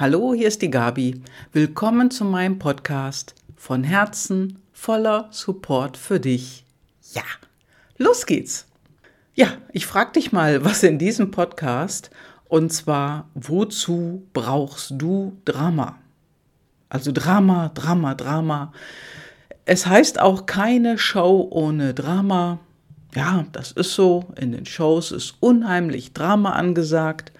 Hallo, hier ist die Gabi. Willkommen zu meinem Podcast von Herzen voller Support für dich. Ja, los geht's. Ja, ich frage dich mal, was in diesem Podcast und zwar, wozu brauchst du Drama? Also Drama, Drama, Drama. Es heißt auch keine Show ohne Drama. Ja, das ist so. In den Shows ist unheimlich Drama angesagt.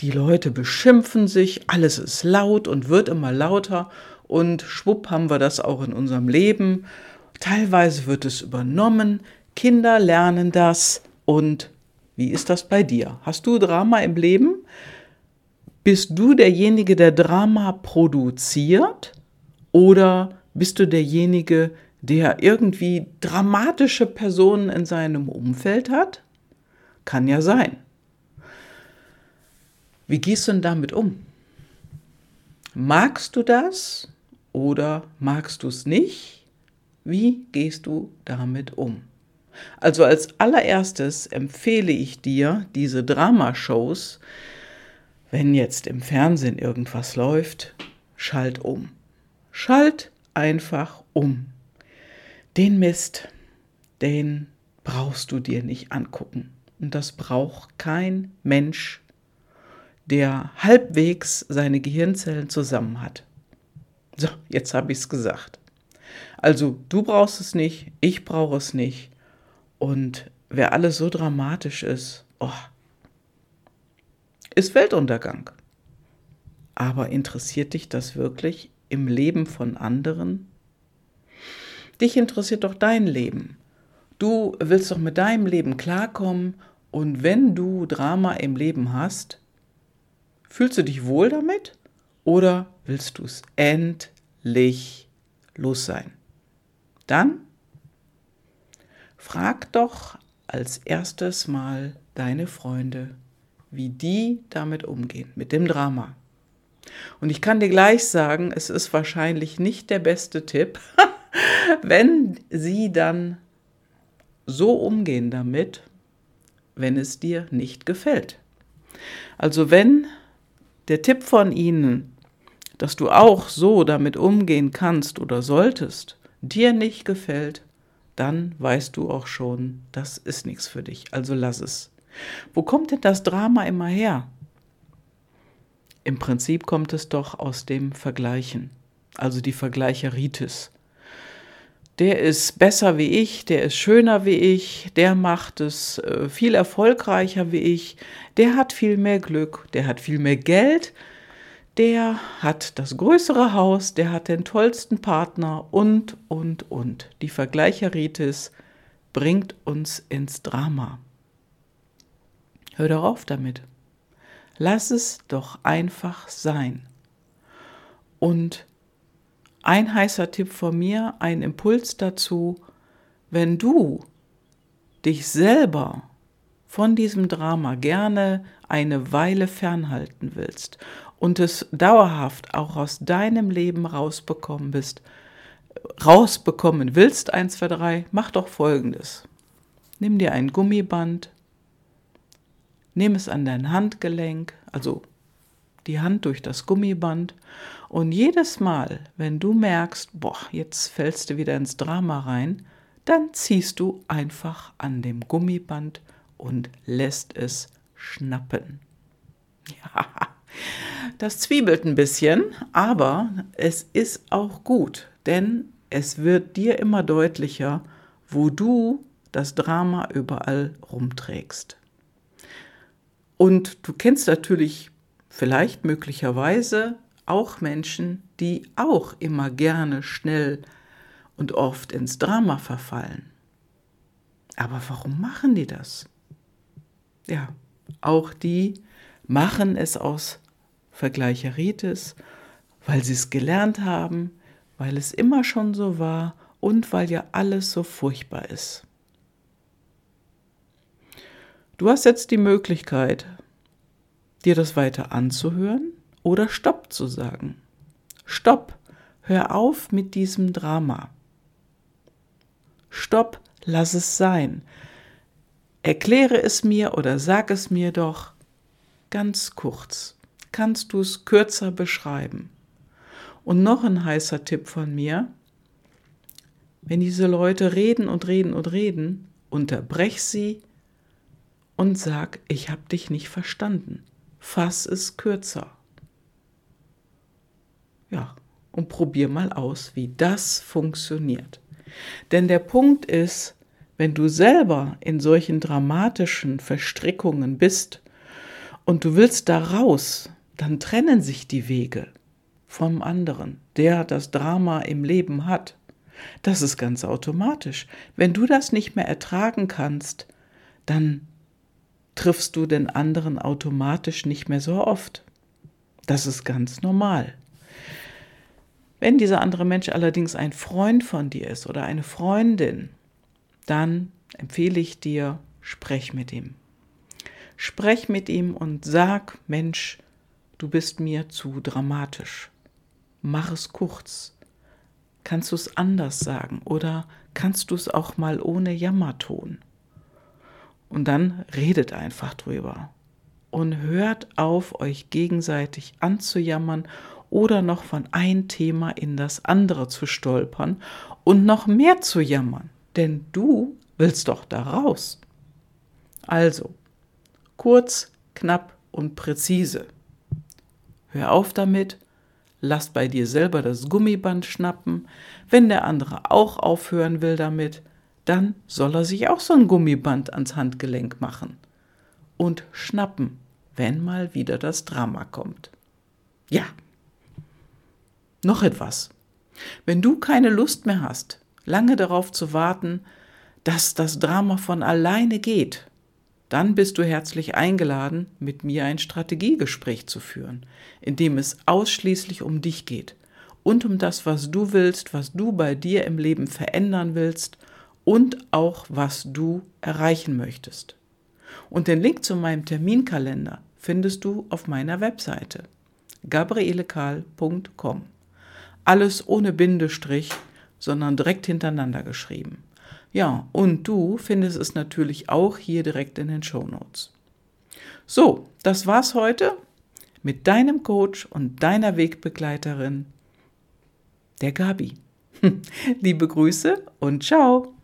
Die Leute beschimpfen sich, alles ist laut und wird immer lauter und schwupp haben wir das auch in unserem Leben. Teilweise wird es übernommen, Kinder lernen das und wie ist das bei dir? Hast du Drama im Leben? Bist du derjenige, der Drama produziert oder bist du derjenige, der irgendwie dramatische Personen in seinem Umfeld hat? Kann ja sein. Wie gehst du denn damit um? Magst du das oder magst du es nicht? Wie gehst du damit um? Also als allererstes empfehle ich dir diese Dramashows, wenn jetzt im Fernsehen irgendwas läuft, schalt um. Schalt einfach um. Den Mist, den brauchst du dir nicht angucken. Und das braucht kein Mensch der halbwegs seine Gehirnzellen zusammen hat. So, jetzt habe ich es gesagt. Also, du brauchst es nicht, ich brauche es nicht. Und wer alles so dramatisch ist, oh, ist Weltuntergang. Aber interessiert dich das wirklich im Leben von anderen? Dich interessiert doch dein Leben. Du willst doch mit deinem Leben klarkommen und wenn du Drama im Leben hast, Fühlst du dich wohl damit oder willst du es endlich los sein? Dann frag doch als erstes mal deine Freunde, wie die damit umgehen, mit dem Drama. Und ich kann dir gleich sagen, es ist wahrscheinlich nicht der beste Tipp, wenn sie dann so umgehen damit, wenn es dir nicht gefällt. Also wenn der Tipp von ihnen, dass du auch so damit umgehen kannst oder solltest, dir nicht gefällt, dann weißt du auch schon, das ist nichts für dich. Also lass es. Wo kommt denn das Drama immer her? Im Prinzip kommt es doch aus dem Vergleichen, also die Vergleicheritis der ist besser wie ich, der ist schöner wie ich, der macht es äh, viel erfolgreicher wie ich, der hat viel mehr Glück, der hat viel mehr Geld, der hat das größere Haus, der hat den tollsten Partner und, und, und. Die Vergleicheritis bringt uns ins Drama. Hör doch auf damit. Lass es doch einfach sein. Und ein heißer Tipp von mir, ein Impuls dazu, wenn du dich selber von diesem Drama gerne eine Weile fernhalten willst und es dauerhaft auch aus deinem Leben rausbekommen bist, rausbekommen willst, 1, 2, 3, mach doch folgendes. Nimm dir ein Gummiband, nimm es an dein Handgelenk, also die Hand durch das Gummiband und jedes Mal, wenn du merkst, boah, jetzt fällst du wieder ins Drama rein, dann ziehst du einfach an dem Gummiband und lässt es schnappen. Ja, das zwiebelt ein bisschen, aber es ist auch gut, denn es wird dir immer deutlicher, wo du das Drama überall rumträgst. Und du kennst natürlich vielleicht möglicherweise auch Menschen, die auch immer gerne schnell und oft ins Drama verfallen. Aber warum machen die das? Ja, auch die machen es aus Vergleicheritis, weil sie es gelernt haben, weil es immer schon so war und weil ja alles so furchtbar ist. Du hast jetzt die Möglichkeit, dir das weiter anzuhören oder Stopp zu sagen. Stopp, hör auf mit diesem Drama. Stopp, lass es sein. Erkläre es mir oder sag es mir doch ganz kurz. kannst du es kürzer beschreiben. Und noch ein heißer Tipp von mir, wenn diese Leute reden und reden und reden, unterbrech sie und sag, ich habe dich nicht verstanden. Fass es kürzer. Ja, und probier mal aus, wie das funktioniert. Denn der Punkt ist, wenn du selber in solchen dramatischen Verstrickungen bist und du willst da raus, dann trennen sich die Wege vom anderen, der das Drama im Leben hat. Das ist ganz automatisch. Wenn du das nicht mehr ertragen kannst, dann triffst du den anderen automatisch nicht mehr so oft. Das ist ganz normal. Wenn dieser andere Mensch allerdings ein Freund von dir ist oder eine Freundin, dann empfehle ich dir, sprech mit ihm. Sprech mit ihm und sag, Mensch, du bist mir zu dramatisch. Mach es kurz. Kannst du es anders sagen oder kannst du es auch mal ohne Jammerton? Und dann redet einfach drüber und hört auf, euch gegenseitig anzujammern oder noch von ein Thema in das andere zu stolpern und noch mehr zu jammern, denn du willst doch da raus. Also, kurz, knapp und präzise. Hör auf damit lass bei dir selber das Gummiband schnappen. Wenn der andere auch aufhören will damit, dann soll er sich auch so ein Gummiband ans Handgelenk machen. Und schnappen, wenn mal wieder das Drama kommt. Ja. Noch etwas. Wenn du keine Lust mehr hast, lange darauf zu warten, dass das Drama von alleine geht, dann bist du herzlich eingeladen, mit mir ein Strategiegespräch zu führen, in dem es ausschließlich um dich geht und um das, was du willst, was du bei dir im Leben verändern willst und auch was du erreichen möchtest. Und den Link zu meinem Terminkalender findest du auf meiner Webseite gabrielekahl.com. Alles ohne Bindestrich, sondern direkt hintereinander geschrieben. Ja, und du findest es natürlich auch hier direkt in den Show Notes. So, das war's heute mit deinem Coach und deiner Wegbegleiterin, der Gabi. Liebe Grüße und ciao!